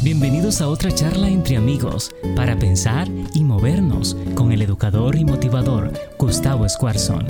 Bienvenidos a otra charla entre amigos para pensar y movernos con el educador y motivador Gustavo Escuarzón.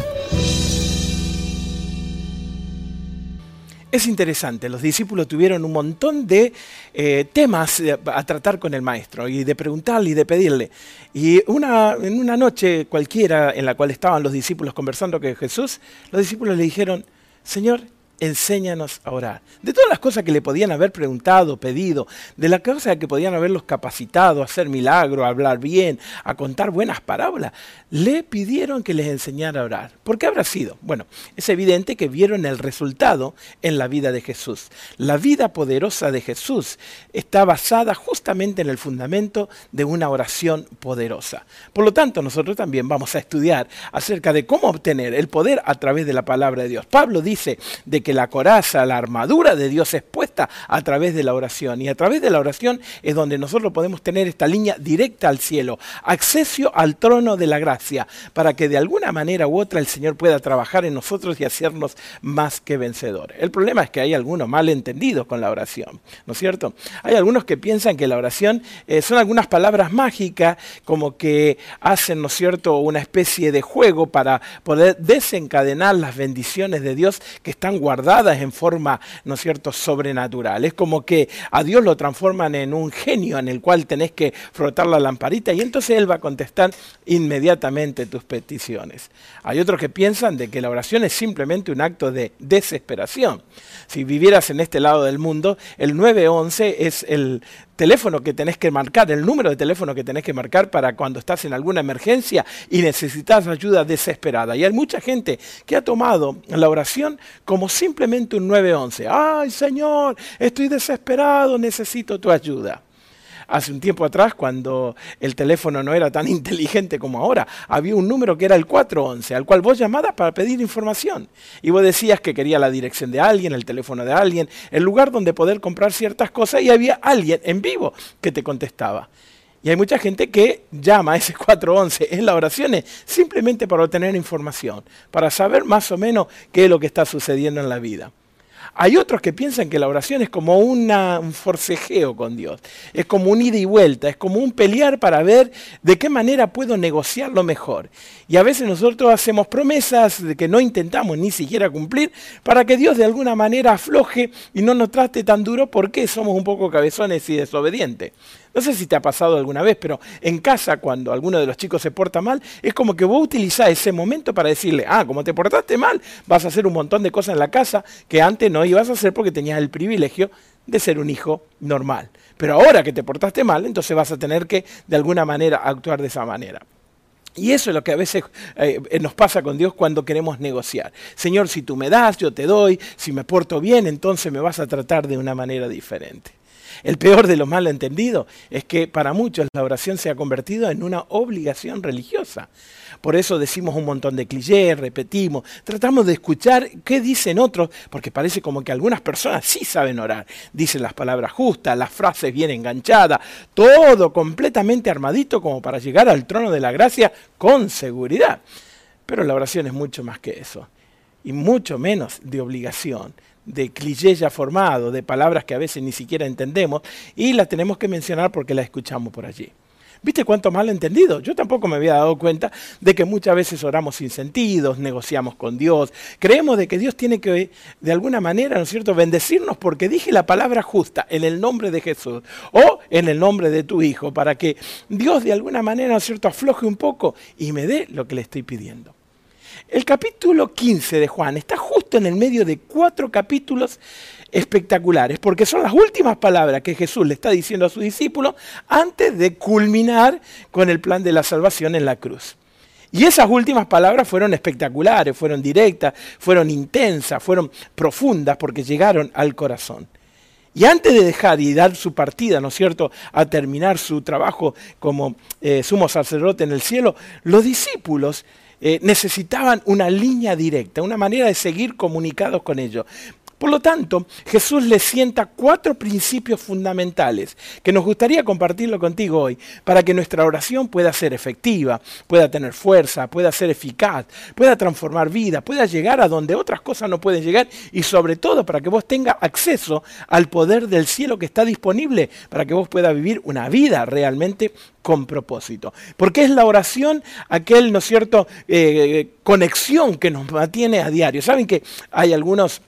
Es interesante, los discípulos tuvieron un montón de eh, temas eh, a tratar con el maestro y de preguntarle y de pedirle. Y una, en una noche cualquiera en la cual estaban los discípulos conversando con Jesús, los discípulos le dijeron, Señor, enséñanos a orar. De todas las cosas que le podían haber preguntado, pedido, de las cosas que podían haberlos capacitado a hacer milagros, a hablar bien, a contar buenas parábolas, le pidieron que les enseñara a orar. ¿Por qué habrá sido? Bueno, es evidente que vieron el resultado en la vida de Jesús. La vida poderosa de Jesús está basada justamente en el fundamento de una oración poderosa. Por lo tanto, nosotros también vamos a estudiar acerca de cómo obtener el poder a través de la palabra de Dios. Pablo dice de que que la coraza, la armadura de Dios es puesta a través de la oración. Y a través de la oración es donde nosotros podemos tener esta línea directa al cielo, acceso al trono de la gracia, para que de alguna manera u otra el Señor pueda trabajar en nosotros y hacernos más que vencedores. El problema es que hay algunos malentendidos con la oración, ¿no es cierto? Hay algunos que piensan que la oración eh, son algunas palabras mágicas, como que hacen, ¿no es cierto?, una especie de juego para poder desencadenar las bendiciones de Dios que están guardadas dadas en forma, ¿no es cierto?, sobrenatural. Es como que a Dios lo transforman en un genio en el cual tenés que frotar la lamparita y entonces Él va a contestar inmediatamente tus peticiones. Hay otros que piensan de que la oración es simplemente un acto de desesperación. Si vivieras en este lado del mundo, el 911 es el teléfono que tenés que marcar, el número de teléfono que tenés que marcar para cuando estás en alguna emergencia y necesitas ayuda desesperada. Y hay mucha gente que ha tomado la oración como simplemente un 911. Ay Señor, estoy desesperado, necesito tu ayuda hace un tiempo atrás, cuando el teléfono no era tan inteligente como ahora, había un número que era el 411, al cual vos llamabas para pedir información. Y vos decías que quería la dirección de alguien, el teléfono de alguien, el lugar donde poder comprar ciertas cosas y había alguien en vivo que te contestaba. Y hay mucha gente que llama a ese 411 en las oraciones simplemente para obtener información, para saber más o menos qué es lo que está sucediendo en la vida. Hay otros que piensan que la oración es como un forcejeo con Dios, es como un ida y vuelta, es como un pelear para ver de qué manera puedo negociarlo mejor. Y a veces nosotros hacemos promesas de que no intentamos ni siquiera cumplir para que Dios de alguna manera afloje y no nos trate tan duro porque somos un poco cabezones y desobedientes. No sé si te ha pasado alguna vez, pero en casa cuando alguno de los chicos se porta mal, es como que vos utilizás ese momento para decirle, ah, como te portaste mal, vas a hacer un montón de cosas en la casa que antes no ibas a hacer porque tenías el privilegio de ser un hijo normal. Pero ahora que te portaste mal, entonces vas a tener que de alguna manera actuar de esa manera. Y eso es lo que a veces eh, nos pasa con Dios cuando queremos negociar. Señor, si tú me das, yo te doy, si me porto bien, entonces me vas a tratar de una manera diferente. El peor de los malentendidos es que para muchos la oración se ha convertido en una obligación religiosa. Por eso decimos un montón de clichés, repetimos, tratamos de escuchar qué dicen otros, porque parece como que algunas personas sí saben orar. Dicen las palabras justas, las frases bien enganchadas, todo completamente armadito como para llegar al trono de la gracia con seguridad. Pero la oración es mucho más que eso, y mucho menos de obligación de clichés ya formados, de palabras que a veces ni siquiera entendemos, y las tenemos que mencionar porque las escuchamos por allí. ¿Viste cuánto mal entendido? Yo tampoco me había dado cuenta de que muchas veces oramos sin sentidos, negociamos con Dios, creemos de que Dios tiene que, de alguna manera, ¿no es cierto?, bendecirnos porque dije la palabra justa en el nombre de Jesús o en el nombre de tu Hijo, para que Dios de alguna manera, ¿no es cierto?, afloje un poco y me dé lo que le estoy pidiendo. El capítulo 15 de Juan está justo en el medio de cuatro capítulos espectaculares, porque son las últimas palabras que Jesús le está diciendo a sus discípulos antes de culminar con el plan de la salvación en la cruz. Y esas últimas palabras fueron espectaculares, fueron directas, fueron intensas, fueron profundas porque llegaron al corazón. Y antes de dejar y dar su partida, ¿no es cierto?, a terminar su trabajo como eh, sumo sacerdote en el cielo, los discípulos eh, necesitaban una línea directa, una manera de seguir comunicados con ellos. Por lo tanto, Jesús le sienta cuatro principios fundamentales que nos gustaría compartirlo contigo hoy para que nuestra oración pueda ser efectiva, pueda tener fuerza, pueda ser eficaz, pueda transformar vida, pueda llegar a donde otras cosas no pueden llegar y sobre todo para que vos tengas acceso al poder del cielo que está disponible para que vos puedas vivir una vida realmente con propósito. Porque es la oración aquel, ¿no es cierto?, eh, conexión que nos mantiene a diario. Saben que hay algunos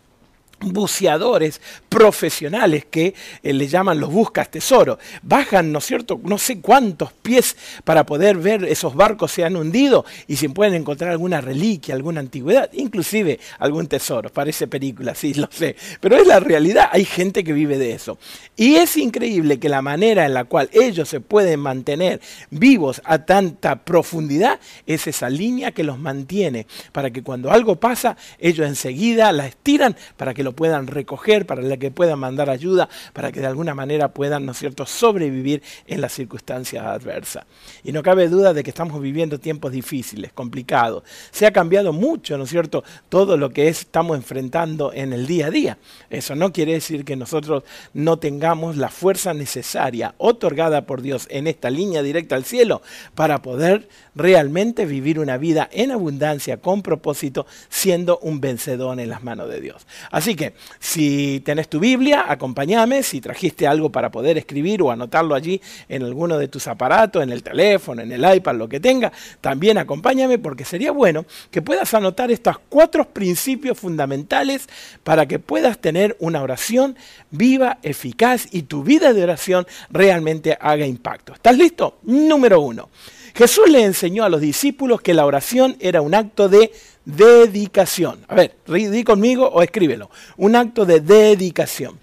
buceadores profesionales que eh, le llaman los buscas tesoro. Bajan, ¿no es cierto?, no sé cuántos pies para poder ver esos barcos se han hundido y si pueden encontrar alguna reliquia, alguna antigüedad, inclusive algún tesoro. Parece película, sí, lo sé. Pero es la realidad, hay gente que vive de eso. Y es increíble que la manera en la cual ellos se pueden mantener vivos a tanta profundidad es esa línea que los mantiene para que cuando algo pasa, ellos enseguida la estiran para que lo puedan recoger, para que puedan mandar ayuda, para que de alguna manera puedan, ¿no es cierto?, sobrevivir en las circunstancias adversas. Y no cabe duda de que estamos viviendo tiempos difíciles, complicados. Se ha cambiado mucho, ¿no es cierto?, todo lo que estamos enfrentando en el día a día. Eso no quiere decir que nosotros no tengamos la fuerza necesaria otorgada por Dios en esta línea directa al cielo para poder realmente vivir una vida en abundancia, con propósito, siendo un vencedor en las manos de Dios. Así que, si tenés tu Biblia, acompáñame, si trajiste algo para poder escribir o anotarlo allí en alguno de tus aparatos, en el teléfono, en el iPad, lo que tenga, también acompáñame porque sería bueno que puedas anotar estos cuatro principios fundamentales para que puedas tener una oración viva, eficaz y tu vida de oración realmente haga impacto. ¿Estás listo? Número uno. Jesús le enseñó a los discípulos que la oración era un acto de dedicación. A ver, di conmigo o escríbelo. Un acto de dedicación.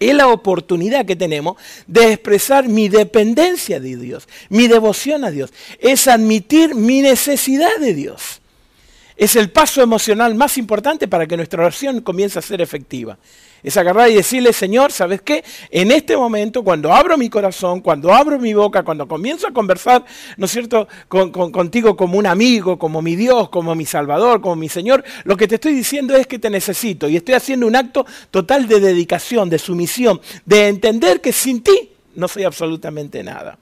Es la oportunidad que tenemos de expresar mi dependencia de Dios, mi devoción a Dios. Es admitir mi necesidad de Dios. Es el paso emocional más importante para que nuestra oración comience a ser efectiva. Es agarrar y decirle, Señor, ¿sabes qué? En este momento, cuando abro mi corazón, cuando abro mi boca, cuando comienzo a conversar, ¿no es cierto?, contigo como un amigo, como mi Dios, como mi Salvador, como mi Señor, lo que te estoy diciendo es que te necesito y estoy haciendo un acto total de dedicación, de sumisión, de entender que sin ti no soy absolutamente nada.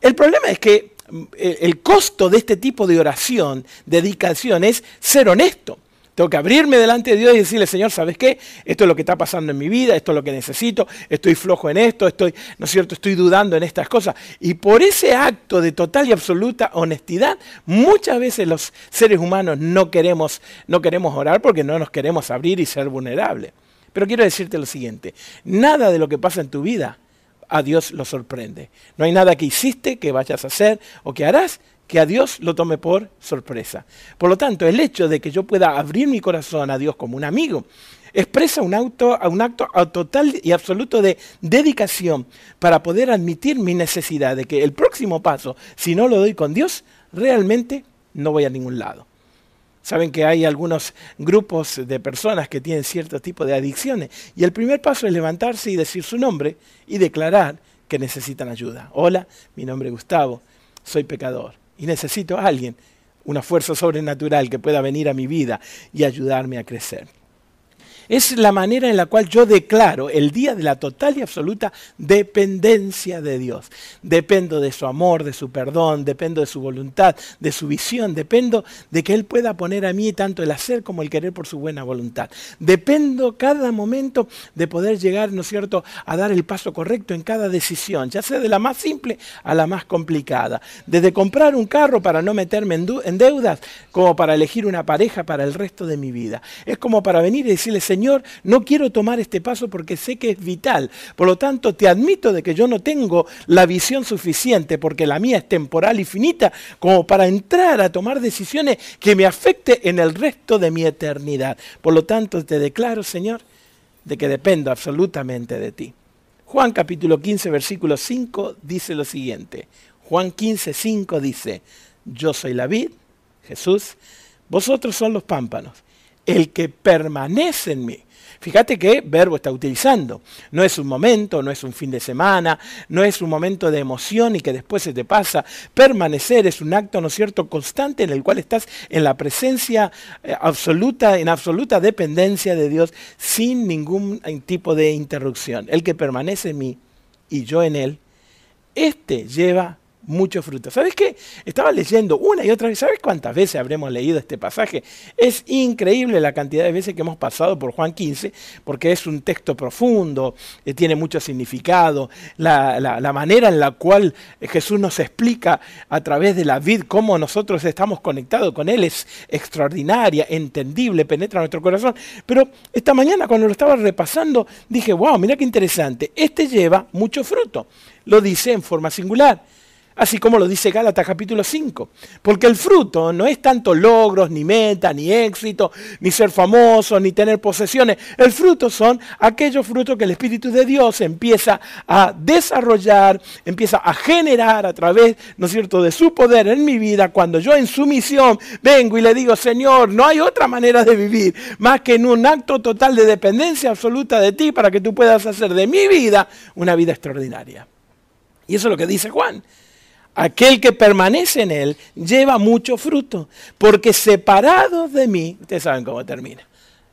El problema es que el costo de este tipo de oración, dedicación, es ser honesto. Tengo que abrirme delante de Dios y decirle, Señor, ¿sabes qué? Esto es lo que está pasando en mi vida, esto es lo que necesito, estoy flojo en esto, estoy, ¿no es cierto?, estoy dudando en estas cosas. Y por ese acto de total y absoluta honestidad, muchas veces los seres humanos no queremos, no queremos orar porque no nos queremos abrir y ser vulnerables. Pero quiero decirte lo siguiente, nada de lo que pasa en tu vida a Dios lo sorprende. No hay nada que hiciste, que vayas a hacer o que harás que a Dios lo tome por sorpresa. Por lo tanto, el hecho de que yo pueda abrir mi corazón a Dios como un amigo expresa un, auto, un acto total y absoluto de dedicación para poder admitir mi necesidad de que el próximo paso, si no lo doy con Dios, realmente no voy a ningún lado. Saben que hay algunos grupos de personas que tienen cierto tipo de adicciones y el primer paso es levantarse y decir su nombre y declarar que necesitan ayuda. Hola, mi nombre es Gustavo, soy pecador y necesito a alguien, una fuerza sobrenatural que pueda venir a mi vida y ayudarme a crecer. Es la manera en la cual yo declaro el día de la total y absoluta dependencia de Dios. Dependo de su amor, de su perdón, dependo de su voluntad, de su visión, dependo de que Él pueda poner a mí tanto el hacer como el querer por su buena voluntad. Dependo cada momento de poder llegar, ¿no es cierto?, a dar el paso correcto en cada decisión, ya sea de la más simple a la más complicada. Desde comprar un carro para no meterme en, deudas, como para elegir una pareja para el resto de mi vida. Es como para venir y decirle, Señor, no quiero tomar este paso porque sé que es vital. Por lo tanto, te admito de que yo no tengo la visión suficiente, porque la mía es temporal y finita, como para entrar a tomar decisiones que me afecten en el resto de mi eternidad. Por lo tanto, te declaro, Señor, de que dependo absolutamente de ti. Juan capítulo 15, versículo 5 dice lo siguiente. Juan 15, 5 dice, yo soy la vid, Jesús, vosotros son los pámpanos el que permanece en mí. Fíjate qué verbo está utilizando. No es un momento, no es un fin de semana, no es un momento de emoción y que después se te pasa. Permanecer es un acto, ¿no es cierto?, constante en el cual estás en la presencia eh, absoluta, en absoluta dependencia de Dios, sin ningún tipo de interrupción. El que permanece en mí y yo en él, este lleva mucho fruto. ¿Sabes qué? Estaba leyendo una y otra vez. ¿Sabes cuántas veces habremos leído este pasaje? Es increíble la cantidad de veces que hemos pasado por Juan 15, porque es un texto profundo, eh, tiene mucho significado. La, la, manera en la cual Jesús nos explica a través de la vid cómo nosotros estamos conectados con Él es extraordinaria, entendible, penetra nuestro corazón. Pero esta mañana cuando lo estaba repasando, dije, wow, mira qué interesante. Este lleva mucho fruto. Lo dice en forma singular así como lo dice Gálatas capítulo 5. Porque el fruto no es tanto logros, ni meta, ni éxito, ni ser famoso, ni tener posesiones. El fruto son aquellos frutos que el Espíritu de Dios empieza a desarrollar, empieza a generar a través, ¿no es cierto?, de su poder en mi vida, cuando yo en su misión vengo y le digo, Señor, no hay otra manera de vivir más que en un acto total de dependencia absoluta de ti para que tú puedas hacer de mi vida una vida extraordinaria. Y eso es lo que dice Juan. Aquel que permanece en él lleva mucho fruto, porque separados de mí, ustedes saben cómo termina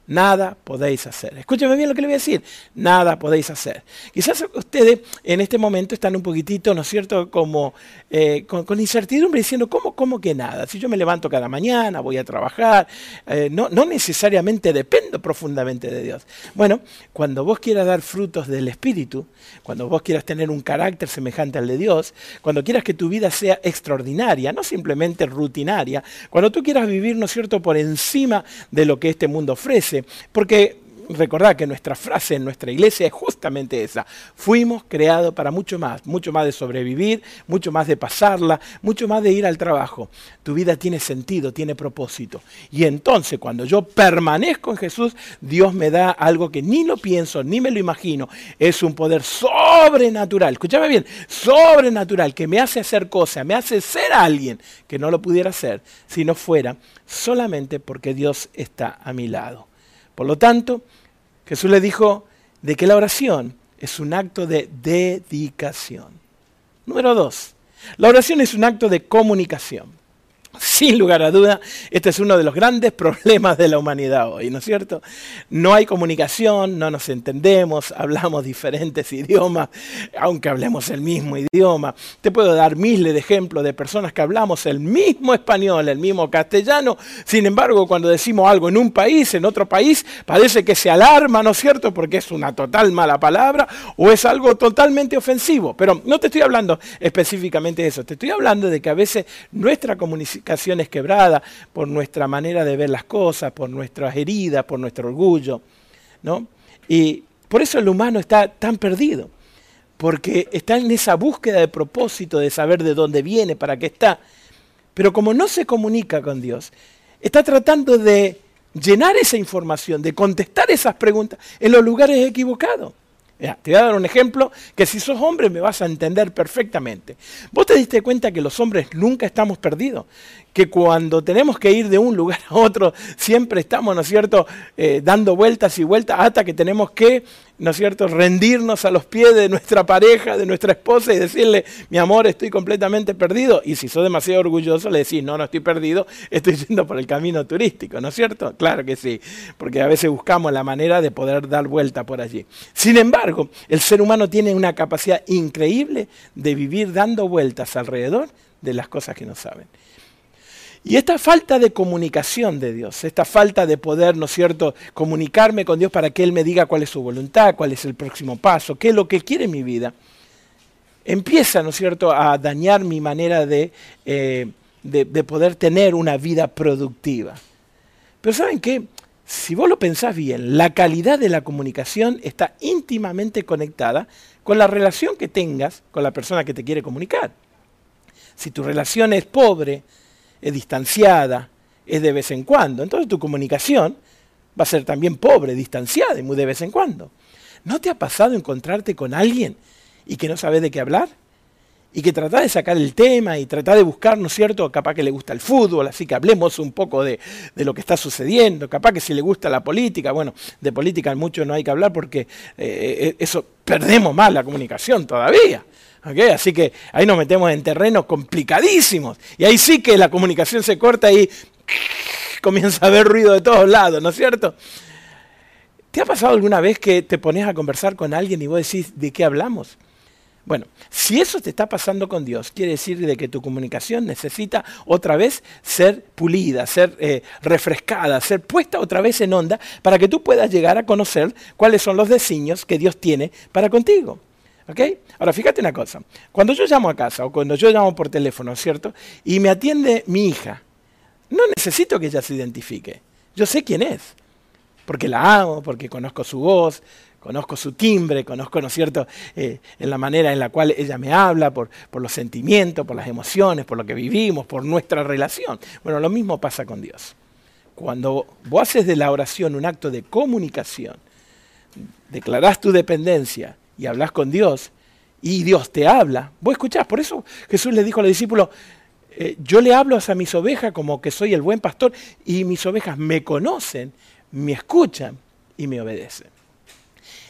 nada podéis hacer. Escúcheme bien lo que le voy a decir, nada podéis hacer. Quizás ustedes en este momento están un poquitito, ¿no es cierto?, como eh, con, incertidumbre diciendo, ¿cómo, ¿cómo que nada? Si yo me levanto cada mañana, voy a trabajar, eh, no, no necesariamente dependo profundamente de Dios. Bueno, cuando vos quieras dar frutos del Espíritu, cuando vos quieras tener un carácter semejante al de Dios, cuando quieras que tu vida sea extraordinaria, no simplemente rutinaria, cuando tú quieras vivir, ¿no es cierto?, por encima de lo que este mundo ofrece, porque recordad que nuestra frase en nuestra iglesia es justamente esa. Fuimos creados para mucho más, mucho más de sobrevivir, mucho más de pasarla, mucho más de ir al trabajo. Tu vida tiene sentido, tiene propósito. Y entonces cuando yo permanezco en Jesús, Dios me da algo que ni lo pienso, ni me lo imagino. Es un poder sobrenatural. Escúchame bien, sobrenatural, que me hace hacer cosas, me hace ser alguien que no lo pudiera ser si no fuera solamente porque Dios está a mi lado. Por lo tanto, Jesús le dijo de que la oración es un acto de dedicación. Número dos, la oración es un acto de comunicación. Sin lugar a duda, este es uno de los grandes problemas de la humanidad hoy, ¿no es cierto? No hay comunicación, no nos entendemos, hablamos diferentes idiomas, aunque hablemos el mismo idioma. Te puedo dar miles de ejemplos de personas que hablamos el mismo español, el mismo castellano, sin embargo, cuando decimos algo en un país, en otro país, parece que se alarma, ¿no es cierto? Porque es una total mala palabra o es algo totalmente ofensivo. Pero no te estoy hablando específicamente de eso, te estoy hablando de que a veces nuestra comunicación comunicaciones quebradas por nuestra manera de ver las cosas, por nuestras heridas, por nuestro orgullo. ¿no? Y por eso el humano está tan perdido, porque está en esa búsqueda de propósito, de saber de dónde viene, para qué está. Pero como no se comunica con Dios, está tratando de llenar esa información, de contestar esas preguntas en los lugares equivocados te voy a dar un ejemplo que si sos hombre me vas a entender perfectamente. Vos te diste cuenta que los hombres nunca estamos perdidos, que cuando tenemos que ir de un lugar a otro siempre estamos, ¿no es cierto?, eh, dando vueltas y vueltas hasta que tenemos que, ¿no es cierto?, rendirnos a los pies de nuestra pareja, de nuestra esposa y decirle, mi amor, estoy completamente perdido. Y si sos demasiado orgulloso, le decís, no, no estoy perdido, estoy yendo por el camino turístico, ¿no es cierto? Claro que sí, porque a veces buscamos la manera de poder dar vuelta por allí. Sin embargo, el ser humano tiene una capacidad increíble de vivir dando vueltas alrededor de las cosas que no saben. Y esta falta de comunicación de Dios, esta falta de poder, ¿no es cierto?, comunicarme con Dios para que Él me diga cuál es su voluntad, cuál es el próximo paso, qué es lo que quiere en mi vida, empieza, ¿no es cierto?, a dañar mi manera de, eh, de, de poder tener una vida productiva. Pero ¿saben qué? Si vos lo pensás bien, la calidad de la comunicación está íntimamente conectada con la relación que tengas con la persona que te quiere comunicar. Si tu relación es pobre, es distanciada, es de vez en cuando. Entonces tu comunicación va a ser también pobre, distanciada y muy de vez en cuando. ¿No te ha pasado encontrarte con alguien y que no sabes de qué hablar? y que trata de sacar el tema y trata de buscar, ¿no es cierto? Capaz que le gusta el fútbol, así que hablemos un poco de, lo que está sucediendo, capaz que si le gusta la política, bueno, de política mucho no hay que hablar porque eh, eso perdemos más la comunicación todavía. Así que ahí nos metemos en terrenos complicadísimos. Y ahí sí que la comunicación se corta y comienza a haber ruido de todos lados, ¿no es cierto? ¿Te ha pasado alguna vez que te pones a conversar con alguien y vos decís, ¿de qué hablamos? Bueno, si eso te está pasando con Dios, quiere decir de que tu comunicación necesita otra vez ser pulida, ser eh, refrescada, ser puesta otra vez en onda para que tú puedas llegar a conocer cuáles son los designios que Dios tiene para contigo. Ahora, fíjate una cosa. Cuando yo llamo a casa o cuando yo llamo por teléfono, ¿cierto? Y me atiende mi hija, no necesito que ella se identifique. Yo sé quién es. Porque la amo, porque conozco su voz, conozco su timbre, conozco, ¿no es cierto?, eh, en la manera en la cual ella me habla, por, por los sentimientos, por las emociones, por lo que vivimos, por nuestra relación. Bueno, lo mismo pasa con Dios. Cuando vos haces de la oración un acto de comunicación, declarás tu dependencia, y hablas con Dios y Dios te habla, vos escuchás. Por eso Jesús le dijo a los discípulos, eh, yo le hablo a mis ovejas como que soy el buen pastor y mis ovejas me conocen, me escuchan y me obedecen.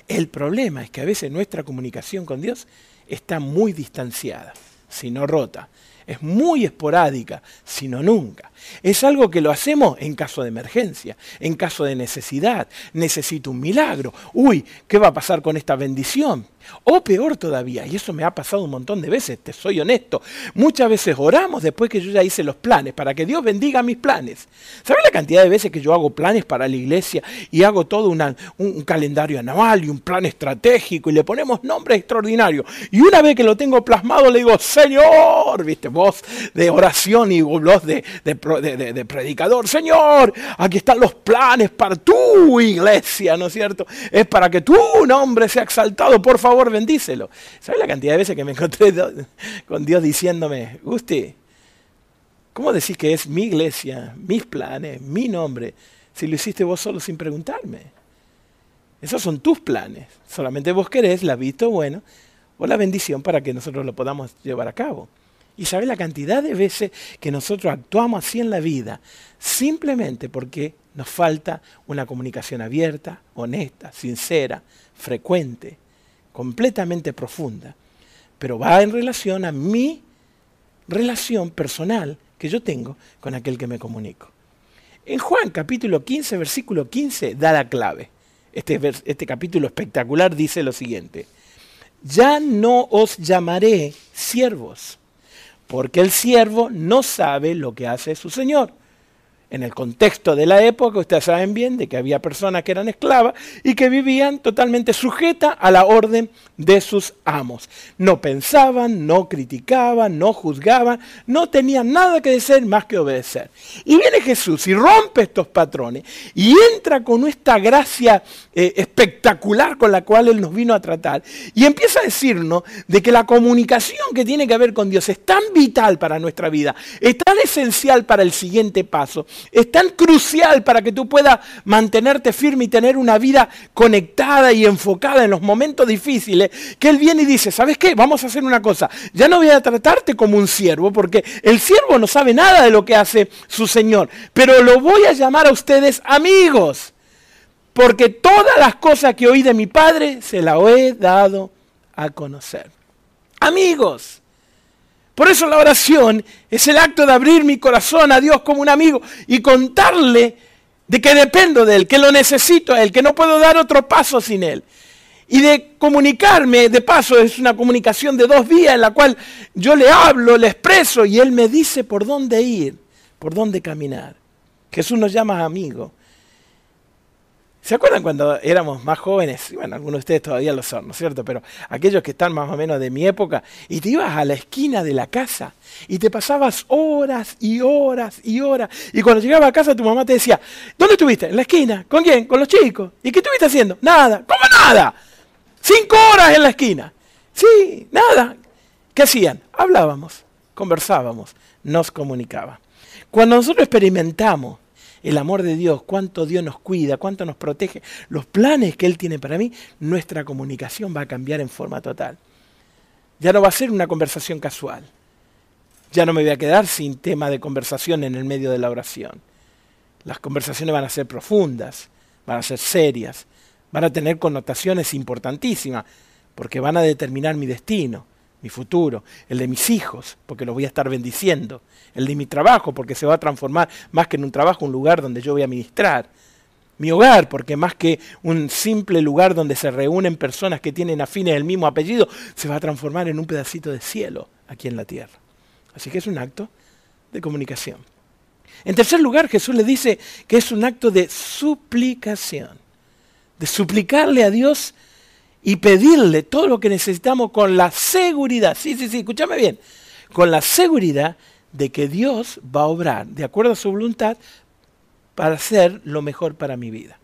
El problema es que a veces nuestra comunicación con Dios está muy distanciada, si no rota. Es muy esporádica, si no nunca. Es algo que lo hacemos en caso de emergencia, en caso de necesidad. Necesito un milagro. Uy, ¿qué va a pasar con esta bendición? O peor todavía, y eso me ha pasado un montón de veces, te soy honesto, muchas veces oramos después que yo ya hice los planes, para que Dios bendiga mis planes. ¿Sabes la cantidad de veces que yo hago planes para la iglesia y hago todo un, calendario anual y un plan estratégico y le ponemos nombres extraordinarios? Y una vez que lo tengo plasmado le digo, Señor, viste, voz de oración y voz de, de predicador, Señor, aquí están los planes para tu iglesia, ¿no es cierto? Es para que tu nombre sea exaltado, por favor bendícelo. ¿Sabes la cantidad de veces que me encontré con Dios diciéndome, Gusti, ¿cómo decís que es mi iglesia, mis planes, mi nombre, si lo hiciste vos solo sin preguntarme? Esos son tus planes. Solamente vos querés la visto bueno o la bendición para que nosotros lo podamos llevar a cabo. Y sabes la cantidad de veces que nosotros actuamos así en la vida, simplemente porque nos falta una comunicación abierta, honesta, sincera, frecuente completamente profunda, pero va en relación a mi relación personal que yo tengo con aquel que me comunico. En Juan capítulo 15, versículo 15, da la clave. Este, este capítulo espectacular dice lo siguiente, ya no os llamaré siervos, porque el siervo no sabe lo que hace su Señor en el contexto de la época, ustedes saben bien de que había personas que eran esclavas y que vivían totalmente sujetas a la orden de sus amos. No pensaban, no criticaban, no juzgaban, no tenían nada que decir más que obedecer. Y viene Jesús y rompe estos patrones y entra con esta gracia eh, espectacular con la cual Él nos vino a tratar y empieza a decirnos de que la comunicación que tiene que ver con Dios es tan vital para nuestra vida, es tan esencial para el siguiente paso es tan crucial para que tú puedas mantenerte firme y tener una vida conectada y enfocada en los momentos difíciles, que Él viene y dice, ¿sabes qué? Vamos a hacer una cosa. Ya no voy a tratarte como un siervo, porque el siervo no sabe nada de lo que hace su Señor, pero lo voy a llamar a ustedes amigos, porque todas las cosas que oí de mi Padre se las he dado a conocer. Amigos. Por eso la oración es el acto de abrir mi corazón a Dios como un amigo y contarle de que dependo de Él, que lo necesito a Él, que no puedo dar otro paso sin Él. Y de comunicarme, de paso, es una comunicación de dos vías en la cual yo le hablo, le expreso y Él me dice por dónde ir, por dónde caminar. Jesús nos llama amigo. ¿Se acuerdan cuando éramos más jóvenes? Bueno, algunos de ustedes todavía lo son, ¿no es cierto? Pero aquellos que están más o menos de mi época, y te ibas a la esquina de la casa y te pasabas horas y horas y horas. Y cuando llegabas a casa tu mamá te decía, ¿dónde estuviste? En la esquina. ¿Con quién? Con los chicos. ¿Y qué estuviste haciendo? Nada. ¿Cómo nada? Cinco horas en la esquina. Sí, nada. ¿Qué hacían? Hablábamos, conversábamos, nos comunicaba. Cuando nosotros experimentamos el amor de Dios, cuánto Dios nos cuida, cuánto nos protege, los planes que Él tiene para mí, nuestra comunicación va a cambiar en forma total. Ya no va a ser una conversación casual. Ya no me voy a quedar sin tema de conversación en el medio de la oración. Las conversaciones van a ser profundas, van a ser serias, van a tener connotaciones importantísimas, porque van a determinar mi destino, mi futuro, el de mis hijos, porque los voy a estar bendiciendo, el de mi trabajo, porque se va a transformar más que en un trabajo, un lugar donde yo voy a ministrar, mi hogar, porque más que un simple lugar donde se reúnen personas que tienen afines del mismo apellido, se va a transformar en un pedacito de cielo aquí en la tierra. Así que es un acto de comunicación. En tercer lugar, Jesús le dice que es un acto de suplicación, de suplicarle a Dios y pedirle todo lo que necesitamos con la seguridad, sí, sí, sí, escúchame bien, con la seguridad de que Dios va a obrar de acuerdo a su voluntad para hacer lo mejor para mi vida.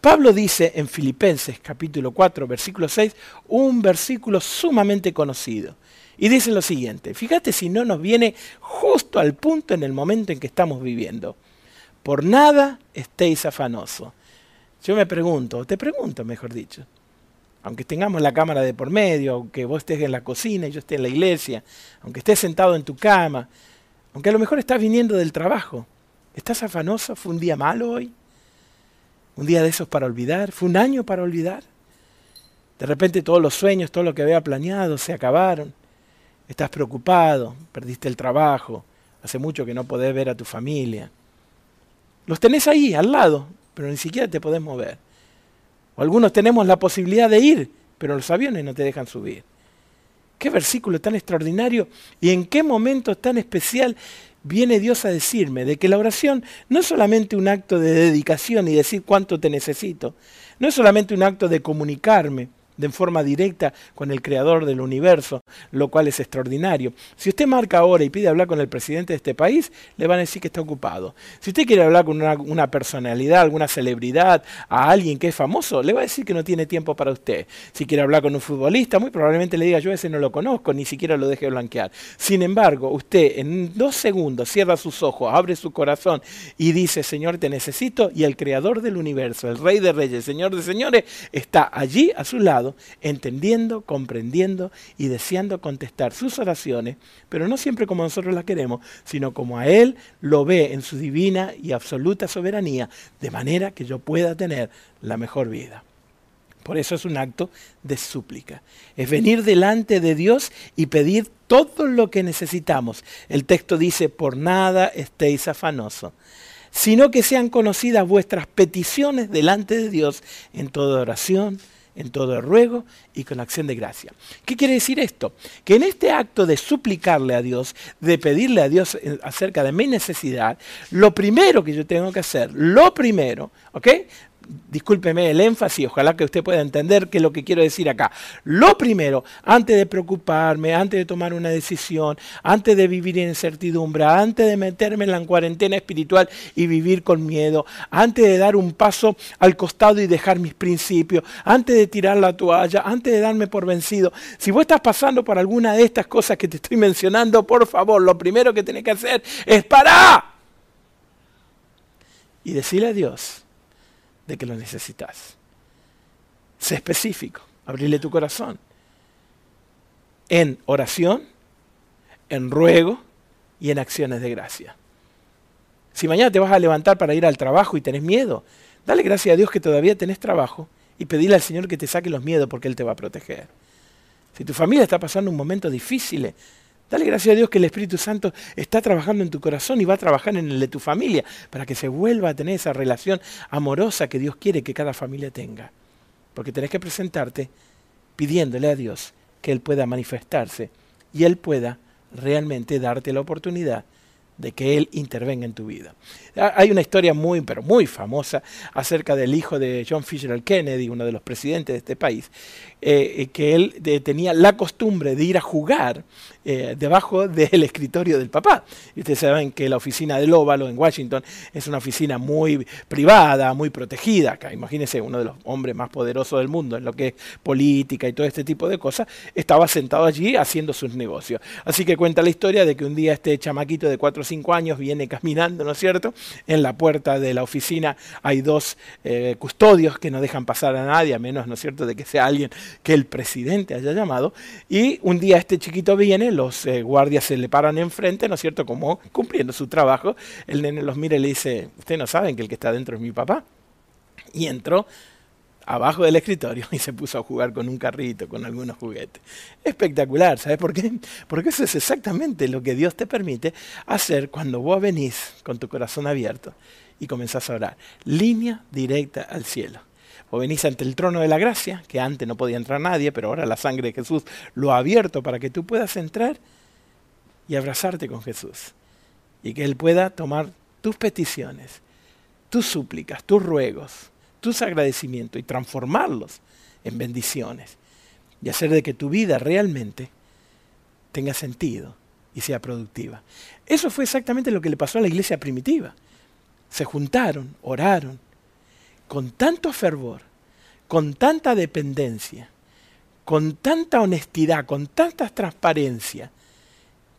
Pablo dice en Filipenses capítulo 4, versículo 6, un versículo sumamente conocido. Y dice lo siguiente, fíjate si no nos viene justo al punto en el momento en que estamos viviendo. Por nada estéis afanosos. Yo me pregunto, te pregunto mejor dicho, aunque tengamos la cámara de por medio, aunque vos estés en la cocina y yo esté en la iglesia, aunque estés sentado en tu cama, aunque a lo mejor estás viniendo del trabajo, ¿Estás afanoso? ¿Fue un día malo hoy? ¿Un día de esos para olvidar? ¿Fue un año para olvidar? De repente todos los sueños, todo lo que había planeado se acabaron. Estás preocupado, perdiste el trabajo, hace mucho que no podés ver a tu familia. Los tenés ahí, al lado, pero ni siquiera te podés mover. Algunos tenemos la posibilidad de ir, pero los aviones no te dejan subir. Qué versículo tan extraordinario y en qué momento tan especial viene Dios a decirme de que la oración no es solamente un acto de dedicación y decir cuánto te necesito, no es solamente un acto de comunicarme, de forma directa con el creador del universo, lo cual es extraordinario. Si usted marca ahora y pide hablar con el presidente de este país, le van a decir que está ocupado. Si usted quiere hablar con una, personalidad, alguna celebridad, a alguien que es famoso, le va a decir que no tiene tiempo para usted. Si quiere hablar con un futbolista, muy probablemente le diga yo ese no lo conozco, ni siquiera lo deje blanquear. Sin embargo, usted en dos segundos cierra sus ojos, abre su corazón y dice, Señor, te necesito, y el creador del universo, el rey de reyes, Señor de señores, está allí a su lado entendiendo, comprendiendo y deseando contestar sus oraciones, pero no siempre como nosotros las queremos, sino como a Él lo ve en su divina y absoluta soberanía, de manera que yo pueda tener la mejor vida. Por eso es un acto de súplica. Es venir delante de Dios y pedir todo lo que necesitamos. El texto dice, por nada estéis afanosos, sino que sean conocidas vuestras peticiones delante de Dios en toda oración, en todo ruego y con acción de gracia. ¿Qué quiere decir esto? Que en este acto de suplicarle a Dios, de pedirle a Dios eh, acerca de mi necesidad, lo primero que yo tengo que hacer, lo primero, ¿ok? Discúlpeme el énfasis, ojalá que usted pueda entender qué es lo que quiero decir acá. Lo primero, antes de preocuparme, antes de tomar una decisión, antes de vivir en incertidumbre, antes de meterme en la cuarentena espiritual y vivir con miedo, antes de dar un paso al costado y dejar mis principios, antes de tirar la toalla, antes de darme por vencido, si vos estás pasando por alguna de estas cosas que te estoy mencionando, por favor, lo primero que tenés que hacer es parar y decirle a Dios, de que lo necesitas. Sé específico, abrirle tu corazón. En oración, en ruego y en acciones de gracia. Si mañana te vas a levantar para ir al trabajo y tenés miedo, dale gracias a Dios que todavía tenés trabajo y pedile al Señor que te saque los miedos porque Él te va a proteger. Si tu familia está pasando un momento difícil, Dale gracias a Dios que el Espíritu Santo está trabajando en tu corazón y va a trabajar en el de tu familia para que se vuelva a tener esa relación amorosa que Dios quiere que cada familia tenga. Porque tenés que presentarte pidiéndole a Dios que Él pueda manifestarse y Él pueda realmente darte la oportunidad de que Él intervenga en tu vida. Hay una historia muy, pero muy famosa acerca del hijo de John Fisher Kennedy, uno de los presidentes de este país, eh, que él eh, tenía la costumbre de ir a jugar eh, debajo del escritorio del papá. Y ustedes saben que la oficina del óvalo en Washington es una oficina muy privada, muy protegida. Acá, imagínense, uno de los hombres más poderosos del mundo en lo que es política y todo este tipo de cosas, estaba sentado allí haciendo sus negocios. Así que cuenta la historia de que un día este chamaquito de 4 o 5 años viene caminando, ¿no es cierto? En la puerta de la oficina hay dos eh, custodios que no dejan pasar a nadie, a menos, ¿no es cierto?, de que sea alguien que el presidente haya llamado. Y un día este chiquito viene, los eh, guardias se le paran enfrente, ¿no es cierto?, como cumpliendo su trabajo. El nene los mira y le dice, ¿ustedes no saben que el que está dentro es mi papá? Y entró abajo del escritorio y se puso a jugar con un carrito, con algunos juguetes. Espectacular, ¿sabes por qué? Porque eso es exactamente lo que Dios te permite hacer cuando vos venís con tu corazón abierto y comenzás a orar. Línea directa al cielo. O venís ante el trono de la gracia, que antes no podía entrar nadie, pero ahora la sangre de Jesús lo ha abierto para que tú puedas entrar y abrazarte con Jesús. Y que Él pueda tomar tus peticiones, tus súplicas, tus ruegos, tus agradecimientos y transformarlos en bendiciones. Y hacer de que tu vida realmente tenga sentido y sea productiva. Eso fue exactamente lo que le pasó a la iglesia primitiva. Se juntaron, oraron, con tanto fervor, con tanta dependencia, con tanta honestidad, con tanta transparencia,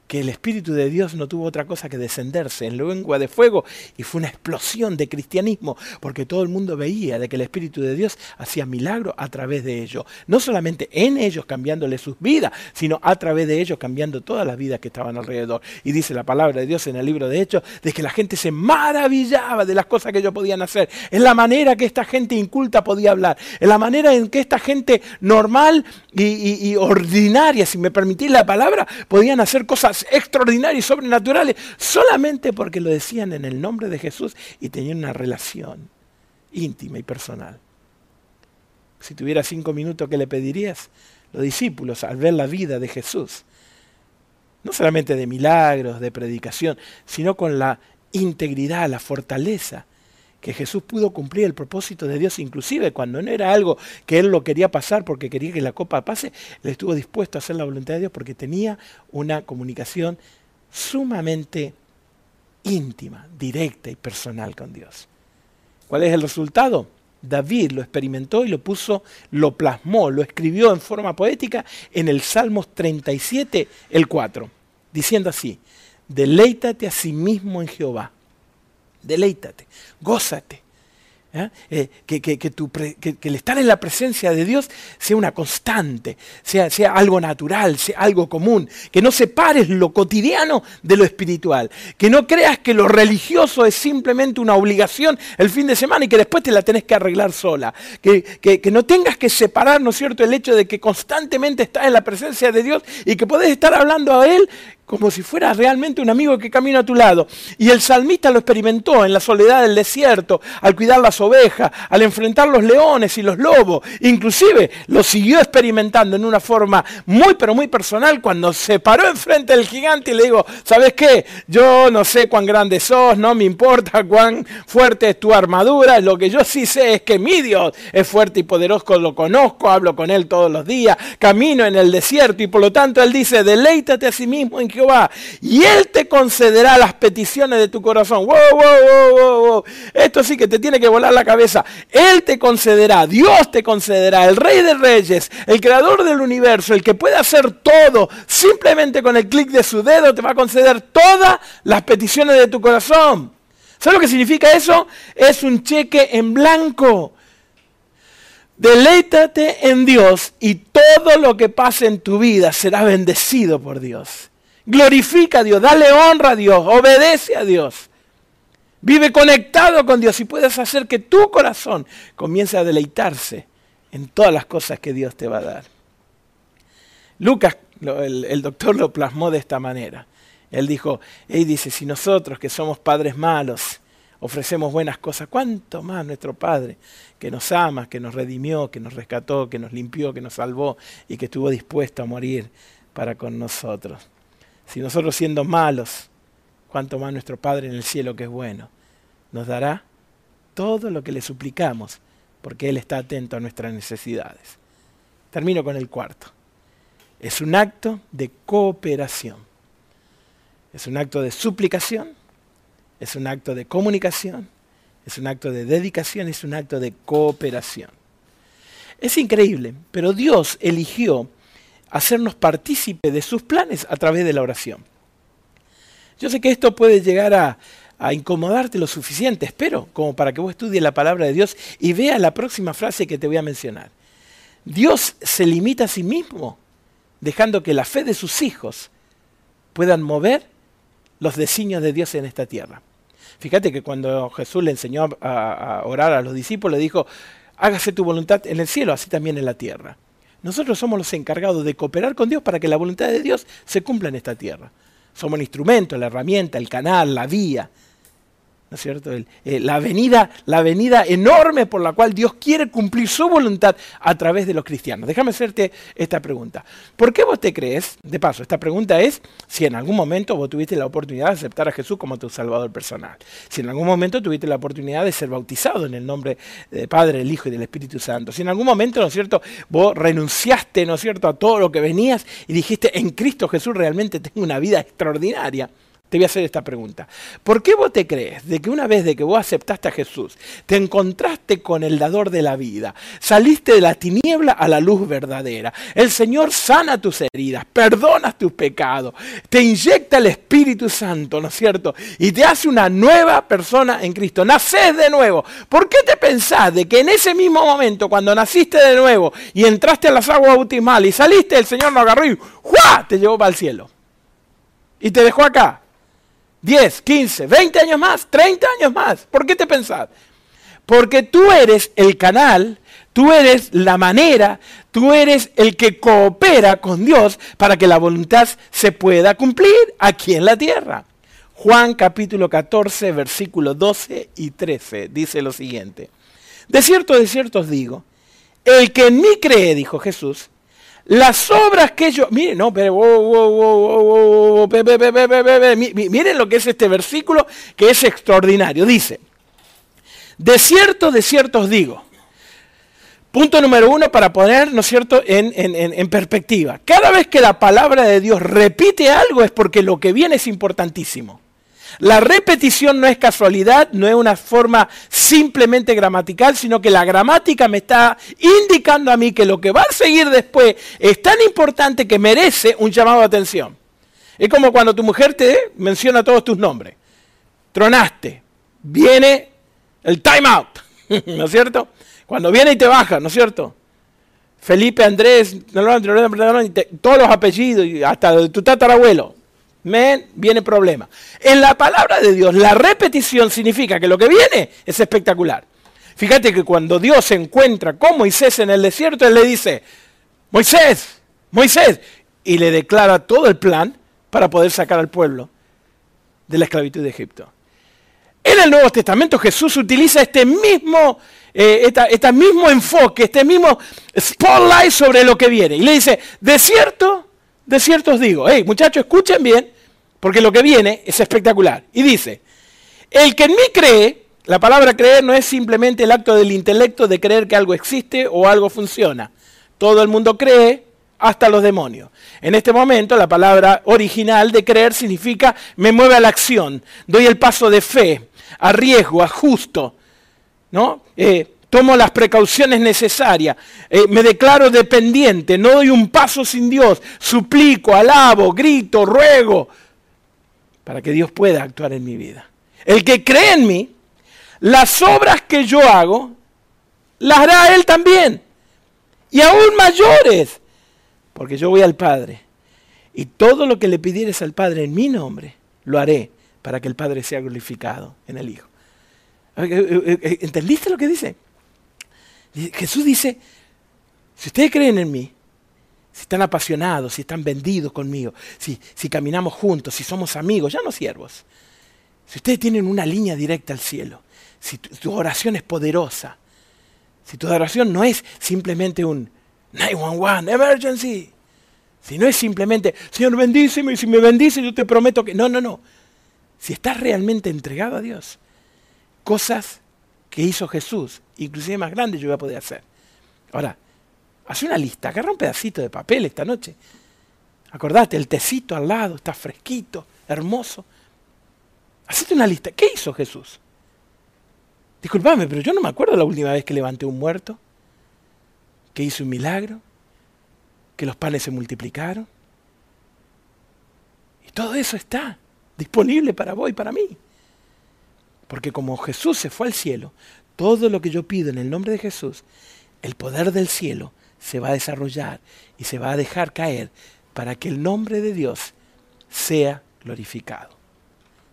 que el Espíritu de Dios no tuvo otra cosa que descenderse en lengua de fuego y fue una explosión de cristianismo porque todo el mundo veía de que el Espíritu de Dios hacía milagros a través de ellos. No solamente en ellos cambiándole sus vidas, sino a través de ellos cambiando todas las vidas que estaban alrededor. Y dice la palabra de Dios en el libro de Hechos de que la gente se maravillaba de las cosas que ellos podían hacer, en la manera que esta gente inculta podía hablar, en la manera en que esta gente normal y, y ordinaria, si me permitís la palabra, podían hacer cosas extraordinarios y sobrenaturales solamente porque lo decían en el nombre de Jesús y tenían una relación íntima y personal. Si tuviera cinco minutos, ¿qué le pedirías? Los discípulos, al ver la vida de Jesús, no solamente de milagros, de predicación, sino con la integridad, la fortaleza que Jesús pudo cumplir el propósito de Dios, inclusive cuando no era algo que él lo quería pasar porque quería que la copa pase, él estuvo dispuesto a hacer la voluntad de Dios porque tenía una comunicación sumamente íntima, directa y personal con Dios. ¿Cuál es el resultado? David lo experimentó y lo puso, lo plasmó, lo escribió en forma poética en el Salmos 37, el 4, diciendo así, deleítate a sí mismo en Jehová deleítate, gózate. ¿eh? Eh, que, que, el estar en la presencia de Dios sea una constante, sea, sea algo natural, sea algo común, que no separes lo cotidiano de lo espiritual, que no creas que lo religioso es simplemente una obligación el fin de semana y que después te la tenés que arreglar sola, que, que no tengas que separar, ¿no es cierto?, el hecho de que constantemente estás en la presencia de Dios y que podés estar hablando a Él como si fuera realmente un amigo que camina a tu lado. Y el salmista lo experimentó en la soledad del desierto, al cuidar las ovejas, al enfrentar los leones y los lobos. Inclusive lo siguió experimentando en una forma muy pero muy personal cuando se paró enfrente del gigante y le digo, ¿sabes qué? Yo no sé cuán grande sos, no me importa cuán fuerte es tu armadura, lo que yo sí sé es que mi Dios es fuerte y poderoso, lo conozco, hablo con él todos los días, camino en el desierto y por lo tanto él dice, deleítate a sí mismo en Y Él te concederá las peticiones de tu corazón. Wow, wow, wow, wow, Esto sí que te tiene que volar la cabeza. Él te concederá, Dios te concederá, el Rey de Reyes, el Creador del universo, el que puede hacer todo, simplemente con el clic de su dedo te va a conceder todas las peticiones de tu corazón. ¿Sabes lo que significa eso? Es un cheque en blanco. Deleítate en Dios y todo lo que pase en tu vida será bendecido por Dios. Glorifica a Dios, dale honra a Dios, obedece a Dios. Vive conectado con Dios y puedes hacer que tu corazón comience a deleitarse en todas las cosas que Dios te va a dar. Lucas, el, doctor lo plasmó de esta manera. Él dijo, él dice, si nosotros que somos padres malos ofrecemos buenas cosas, ¿cuánto más nuestro Padre que nos ama, que nos redimió, que nos rescató, que nos limpió, que nos salvó y que estuvo dispuesto a morir para con nosotros? Si nosotros siendo malos, cuanto más nuestro Padre en el cielo que es bueno, nos dará todo lo que le suplicamos, porque Él está atento a nuestras necesidades. Termino con el cuarto. Es un acto de cooperación. Es un acto de suplicación, es un acto de comunicación, es un acto de dedicación, es un acto de cooperación. Es increíble, pero Dios eligió hacernos partícipe de sus planes a través de la oración. Yo sé que esto puede llegar a, a incomodarte lo suficiente, espero, como para que vos estudies la palabra de Dios y veas la próxima frase que te voy a mencionar. Dios se limita a sí mismo, dejando que la fe de sus hijos puedan mover los designios de Dios en esta tierra. Fíjate que cuando Jesús le enseñó a, orar a los discípulos, le dijo, hágase tu voluntad en el cielo, así también en la tierra. Nosotros somos los encargados de cooperar con Dios para que la voluntad de Dios se cumpla en esta tierra. Somos el instrumento, la herramienta, el canal, la vía. ¿No es cierto? Eh, la, avenida, la avenida enorme por la cual Dios quiere cumplir su voluntad a través de los cristianos. Déjame hacerte esta pregunta. ¿Por qué vos te crees? De paso, esta pregunta es si en algún momento vos tuviste la oportunidad de aceptar a Jesús como tu Salvador personal. Si en algún momento tuviste la oportunidad de ser bautizado en el nombre del Padre, del Hijo y del Espíritu Santo. Si en algún momento, ¿no es cierto?, vos renunciaste, ¿no es cierto?, a todo lo que venías y dijiste, en Cristo Jesús realmente tengo una vida extraordinaria te voy a hacer esta pregunta. ¿Por qué vos te crees de que una vez de que vos aceptaste a Jesús, te encontraste con el dador de la vida, saliste de la tiniebla a la luz verdadera, el Señor sana tus heridas, perdona tus pecados, te inyecta el Espíritu Santo, ¿no es cierto? Y te hace una nueva persona en Cristo. Nacés de nuevo. ¿Por qué te pensás de que en ese mismo momento, cuando naciste de nuevo y entraste a las aguas bautismales y saliste, el Señor lo agarró y ¡juá! te llevó para el cielo? Y te dejó acá 10, 15, 20 años más, 30 años más. ¿Por qué te pensás? Porque tú eres el canal, tú eres la manera, tú eres el que coopera con Dios para que la voluntad se pueda cumplir aquí en la tierra. Juan capítulo 14, versículos 12 y 13 dice lo siguiente. De cierto, de cierto os digo, el que en mí cree, dijo Jesús, las obras que yo... Miren, no, pero... Miren lo que es este versículo, que es extraordinario. Dice, de cierto, de cierto os digo. Punto número uno para poner, ¿no es cierto?, en, en, perspectiva. Cada vez que la palabra de Dios repite algo es porque lo que viene es importantísimo. La repetición no es casualidad, no es una forma simplemente gramatical, sino que la gramática me está indicando a mí que lo que va a seguir después es tan importante que merece un llamado de atención. Es como cuando tu mujer te menciona todos tus nombres. Tronaste, viene el time out, ¿no es cierto? Cuando viene y te baja, ¿no es cierto? Felipe, Andrés, todos los apellidos, hasta tu tatarabuelo men, viene problema. En la palabra de Dios, la repetición significa que lo que viene es espectacular. Fíjate que cuando Dios se encuentra con Moisés en el desierto, Él le dice, Moisés, Moisés, y le declara todo el plan para poder sacar al pueblo de la esclavitud de Egipto. En el Nuevo Testamento Jesús utiliza este mismo, este mismo enfoque, este mismo spotlight sobre lo que viene. Y le dice, de cierto, de cierto os digo, hey muchachos, escuchen bien, porque lo que viene es espectacular. Y dice, el que en mí cree, la palabra creer no es simplemente el acto del intelecto de creer que algo existe o algo funciona. Todo el mundo cree, hasta los demonios. En este momento la palabra original de creer significa me mueve a la acción, doy el paso de fe, arriesgo, ajusto, ¿no? Eh, tomo las precauciones necesarias, eh, me declaro dependiente, no doy un paso sin Dios, suplico, alabo, grito, ruego, para que Dios pueda actuar en mi vida. El que cree en mí, las obras que yo hago, las hará Él también, y aún mayores, porque yo voy al Padre, y todo lo que le pidieres al Padre en mi nombre, lo haré para que el Padre sea glorificado en el Hijo. Eh, eh, ¿Entendiste lo que dice? Jesús dice, si ustedes creen en mí, si están apasionados, si están vendidos conmigo, si, si caminamos juntos, si somos amigos, ya no siervos, si ustedes tienen una línea directa al cielo, si tu, oración es poderosa, si tu oración no es simplemente un 911, emergency, si no es simplemente, Señor, bendíceme y si me bendice yo te prometo que... No, no, no. Si estás realmente entregado a Dios, cosas que hizo Jesús, inclusive más grande yo voy a poder hacer. Ahora, haz una lista, agarra un pedacito de papel esta noche. Acordate, el tecito al lado, está fresquito, hermoso. Hacete una lista. ¿Qué hizo Jesús? Disculpame, pero yo no me acuerdo la última vez que levanté un muerto, que hizo un milagro, que los panes se multiplicaron. Y todo eso está disponible para vos y para mí. Porque como Jesús se fue al cielo, todo lo que yo pido en el nombre de Jesús, el poder del cielo se va a desarrollar y se va a dejar caer para que el nombre de Dios sea glorificado.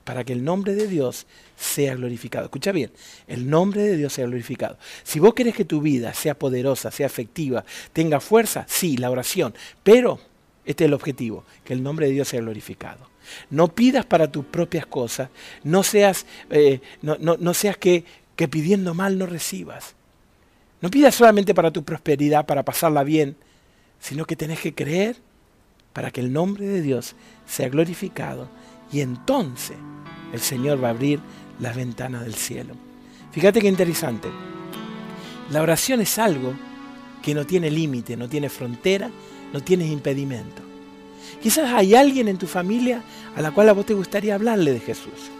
Para que el nombre de Dios sea glorificado. Escucha bien, el nombre de Dios sea glorificado. Si vos querés que tu vida sea poderosa, sea efectiva, tenga fuerza, sí, la oración. Pero este es el objetivo, que el nombre de Dios sea glorificado. No pidas para tus propias cosas, no seas, eh, no, seas que, que pidiendo mal no recibas. No pidas solamente para tu prosperidad, para pasarla bien, sino que tenés que creer para que el nombre de Dios sea glorificado y entonces el Señor va a abrir las ventanas del cielo. Fíjate qué interesante. La oración es algo que no tiene límite, no tiene frontera, no tiene impedimento. Quizás hay alguien en tu familia a la cual a vos te gustaría hablarle de Jesús.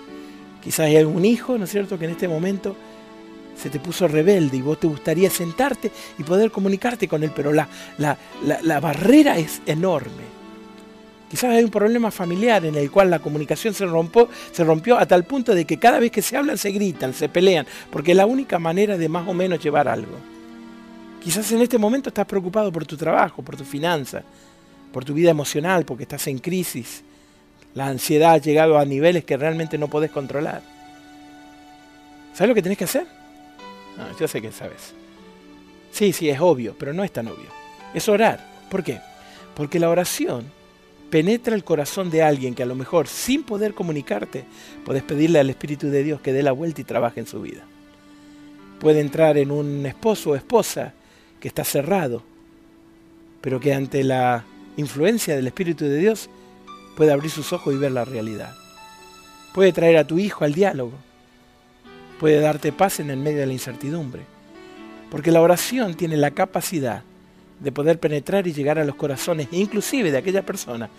Quizás hay algún hijo, ¿no es cierto?, que en este momento se te puso rebelde y vos te gustaría sentarte y poder comunicarte con él, pero la, la, barrera es enorme. Quizás hay un problema familiar en el cual la comunicación se, rompió, se rompió a tal punto de que cada vez que se hablan se gritan, se pelean, porque es la única manera de más o menos llevar algo. Quizás en este momento estás preocupado por tu trabajo, por tu finanza, por tu vida emocional, porque estás en crisis. La ansiedad ha llegado a niveles que realmente no podés controlar. ¿Sabes lo que tenés que hacer? Ah, yo sé que sabes. Sí, sí, es obvio, pero no es tan obvio. Es orar. ¿Por qué? Porque la oración penetra el corazón de alguien que a lo mejor sin poder comunicarte, puedes pedirle al Espíritu de Dios que dé la vuelta y trabaje en su vida. Puede entrar en un esposo o esposa está cerrado, pero que ante la influencia del Espíritu de Dios puede abrir sus ojos y ver la realidad. Puede traer a tu hijo al diálogo. Puede darte paz en el medio de la incertidumbre. Porque la oración tiene la capacidad de poder penetrar y llegar a los corazones, inclusive de aquella persona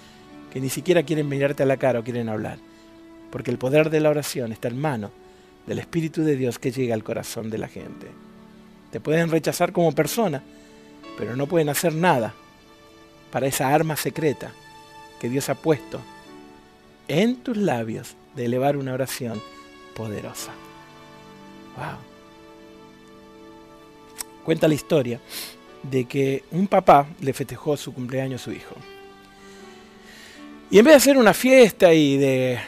que ni siquiera quieren mirarte a la cara o quieren hablar. Porque el poder de la oración está en mano del Espíritu de Dios que llega al corazón de la gente. Te pueden rechazar como persona, pero no pueden hacer nada para esa arma secreta que Dios ha puesto en tus labios de elevar una oración poderosa. Wow. Cuenta la historia de que un papá le festejó su cumpleaños a su hijo. Y en vez de hacer una fiesta y de,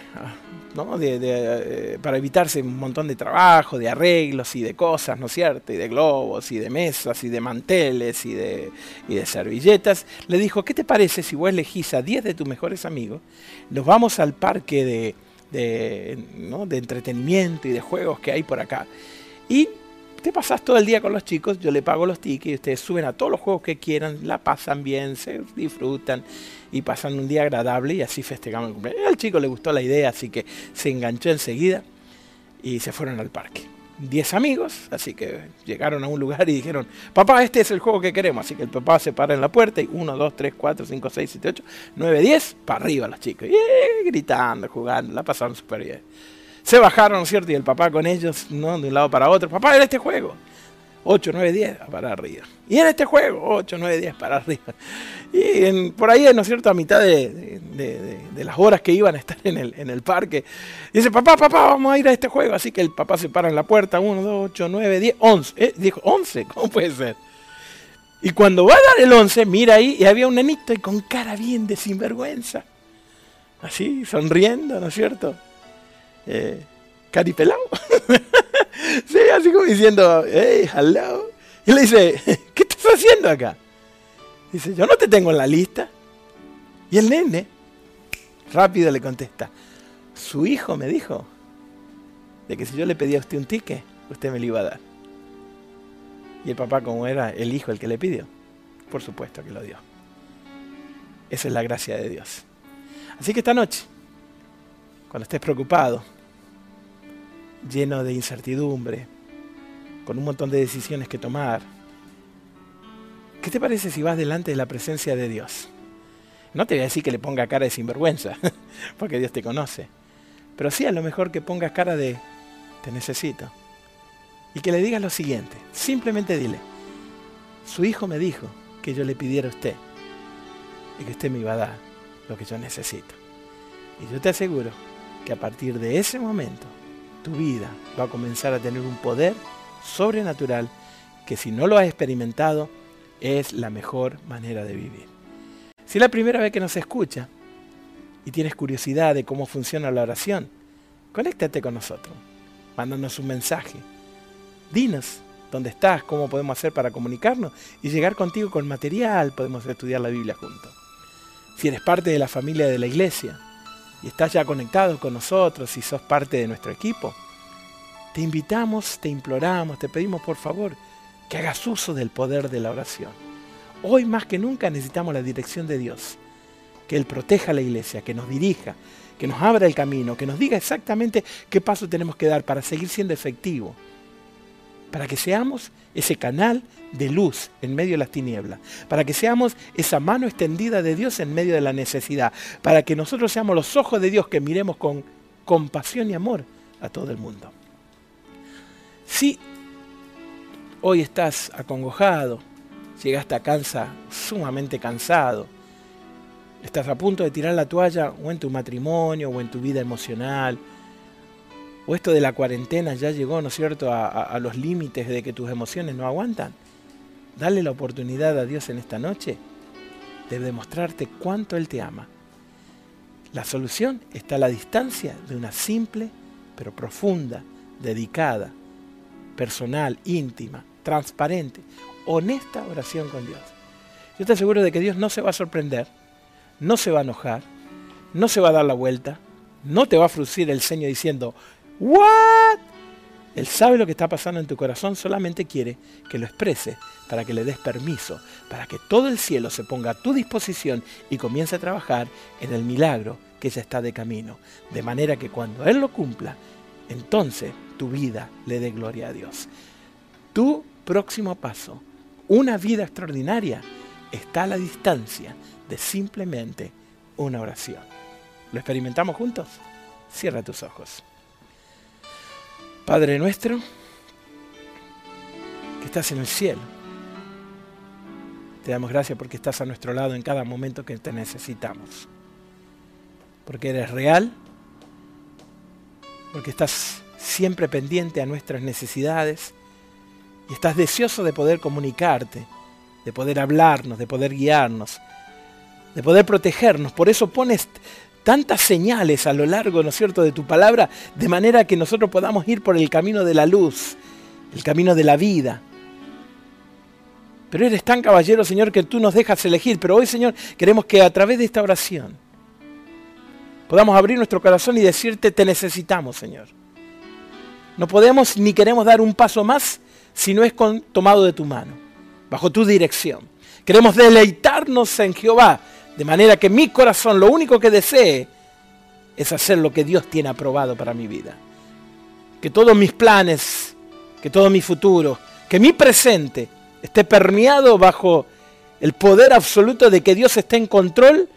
¿no? de, eh, para evitarse un montón de trabajo, de arreglos y de cosas, ¿no es cierto? Y de globos y de mesas y de manteles y de, y de servilletas, le dijo, ¿qué te parece si vos elegís a 10 de tus mejores amigos? Nos vamos al parque de, de, ¿no? de entretenimiento y de juegos que hay por acá. Y te pasas todo el día con los chicos, yo le pago los tickets ustedes suben a todos los juegos que quieran, la pasan bien, se disfrutan y pasan un día agradable y así festejamos el cumpleaños. Al chico le gustó la idea, así que se enganchó enseguida y se fueron al parque. Diez amigos, así que llegaron a un lugar y dijeron, papá, este es el juego que queremos. Así que el papá se para en la puerta y uno, dos, tres, cuatro, cinco, seis, siete, ocho, nueve, diez, para arriba los chicos. Y gritando, jugando, la pasaron súper bien. Se bajaron, ¿cierto? Y el papá con ellos, ¿no? De un lado para otro. Papá, en este juego. 8, 9, 10 para arriba. Y en este juego, 8, 9, 10 para arriba. Y por ahí, ¿no es cierto?, a mitad de, las horas que iban a estar en el, en el parque, dice, papá, papá, vamos a ir a este juego. Así que el papá se para en la puerta, 1, 2, 8, 9, 10, 11. ¿Eh? Dijo, 11, ¿cómo puede ser? Y cuando va a dar el 11, mira ahí, y había un nenito y con cara bien de sinvergüenza. Así, sonriendo, ¿no es cierto? Eh, caripelado. sí, así como diciendo, hey, hello. Y le dice, ¿qué estás haciendo acá? Dice, yo no te tengo en la lista. Y el nene rápido le contesta, su hijo me dijo de que si yo le pedía a usted un ticket, usted me lo iba a dar. Y el papá, como era el hijo el que le pidió, por supuesto que lo dio. Esa es la gracia de Dios. Así que esta noche, cuando estés preocupado, lleno de incertidumbre, con un montón de decisiones que tomar, ¿qué te parece si vas delante de la presencia de Dios? No te voy a decir que le ponga cara de sinvergüenza, porque Dios te conoce. Pero sí a lo mejor que pongas cara de te necesito. Y que le digas lo siguiente. Simplemente dile, su hijo me dijo que yo le pidiera a usted y que usted me iba a dar lo que yo necesito. Y yo te aseguro que a partir de ese momento tu vida va a comenzar a tener un poder sobrenatural que si no lo has experimentado es la mejor manera de vivir. Si es la primera vez que nos escucha y tienes curiosidad de cómo funciona la oración, conéctate con nosotros. Mándanos un mensaje. Dinos dónde estás, cómo podemos hacer para comunicarnos y llegar contigo con material, podemos estudiar la Biblia juntos. Si eres parte de la familia de la iglesia y estás ya conectado con nosotros y sos parte de nuestro equipo, te invitamos, te imploramos, te pedimos por favor que hagas uso del poder de la oración Hoy más que nunca necesitamos la dirección de Dios. Que Él proteja a la iglesia, que nos dirija, que nos abra el camino, que nos diga exactamente qué paso tenemos que dar para seguir siendo efectivo. Para que seamos ese canal de luz en medio de las tinieblas. Para que seamos esa mano extendida de Dios en medio de la necesidad. Para que nosotros seamos los ojos de Dios que miremos con compasión y amor a todo el mundo. Si hoy estás acongojado, llegaste a casa sumamente cansado, estás a punto de tirar la toalla o en tu matrimonio o en tu vida emocional, o esto de la cuarentena ya llegó, ¿no es cierto?, a, los límites de que tus emociones no aguantan. Dale la oportunidad a Dios en esta noche de demostrarte cuánto Él te ama. La solución está a la distancia de una simple, pero profunda, dedicada, personal, íntima, transparente, honesta oración con Dios. Yo estoy seguro de que Dios no se va a sorprender, no se va a enojar, no se va a dar la vuelta, no te va a fruncir el ceño diciendo, ¿what? Él sabe lo que está pasando en tu corazón, solamente quiere que lo exprese para que le des permiso, para que todo el cielo se ponga a tu disposición y comience a trabajar en el milagro que ya está de camino. De manera que cuando Él lo cumpla, entonces tu vida le dé gloria a Dios. Tu próximo paso una vida extraordinaria está a la distancia de simplemente una oración. ¿Lo experimentamos juntos? Cierra tus ojos. Padre nuestro, que estás en el cielo, te damos gracias porque estás a nuestro lado en cada momento que te necesitamos. Porque eres real, porque estás siempre pendiente a nuestras necesidades y estás deseoso de poder comunicarte, de poder hablarnos, de poder guiarnos, de poder protegernos. Por eso pones tantas señales a lo largo, ¿no es cierto?, de tu palabra, de manera que nosotros podamos ir por el camino de la luz, el camino de la vida. Pero eres tan caballero, Señor, que tú nos dejas elegir. Pero hoy, Señor, queremos que a través de esta oración podamos abrir nuestro corazón y decirte, te necesitamos, Señor. No podemos ni queremos dar un paso más si no es con, tomado de tu mano, bajo tu dirección. Queremos deleitarnos en Jehová, de manera que mi corazón lo único que desee es hacer lo que Dios tiene aprobado para mi vida. Que todos mis planes, que todo mi futuro, que mi presente esté permeado bajo el poder absoluto de que Dios esté en control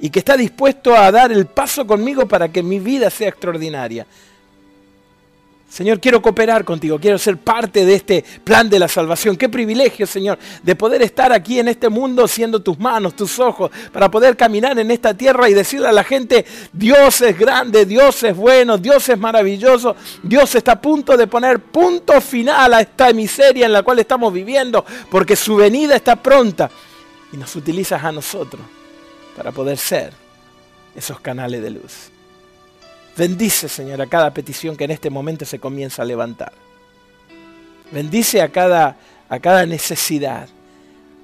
y que está dispuesto a dar el paso conmigo para que mi vida sea extraordinaria. Señor, quiero cooperar contigo, quiero ser parte de este plan de la salvación. Qué privilegio, Señor, de poder estar aquí en este mundo siendo tus manos, tus ojos, para poder caminar en esta tierra y decirle a la gente, Dios es grande, Dios es bueno, Dios es maravilloso, Dios está a punto de poner punto final a esta miseria en la cual estamos viviendo, porque su venida está pronta y nos utilizas a nosotros para poder ser esos canales de luz. Bendice, Señor, a cada petición que en este momento se comienza a levantar. Bendice a cada, a cada necesidad.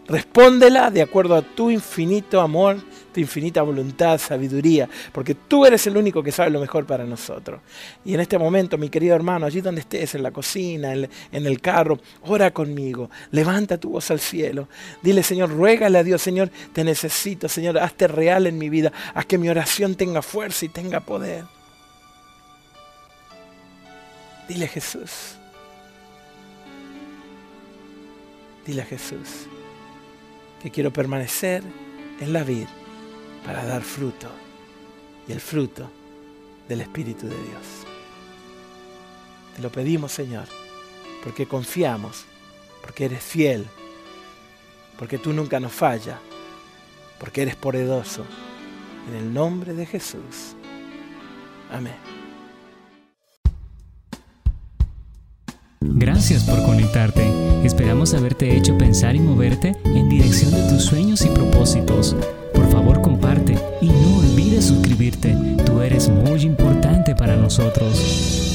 Respóndela de acuerdo a tu infinito amor, tu infinita voluntad, sabiduría, porque tú eres el único que sabe lo mejor para nosotros. Y en este momento, mi querido hermano, allí donde estés, en la cocina, en, el carro, ora conmigo, levanta tu voz al cielo. Dile, Señor, ruégale a Dios, Señor, te necesito, Señor, hazte real en mi vida, haz que mi oración tenga fuerza y tenga poder. Dile a Jesús. Dile a Jesús que quiero permanecer en la vida para dar fruto y el fruto del Espíritu de Dios. Te lo pedimos, Señor, porque confiamos, porque eres fiel, porque tú nunca nos fallas, porque eres poderoso. En el nombre de Jesús. Amén. Gracias por conectarte. Esperamos haberte hecho pensar y moverte en dirección de tus sueños y propósitos. Por favor, comparte y no olvides suscribirte. Tú eres muy importante para nosotros.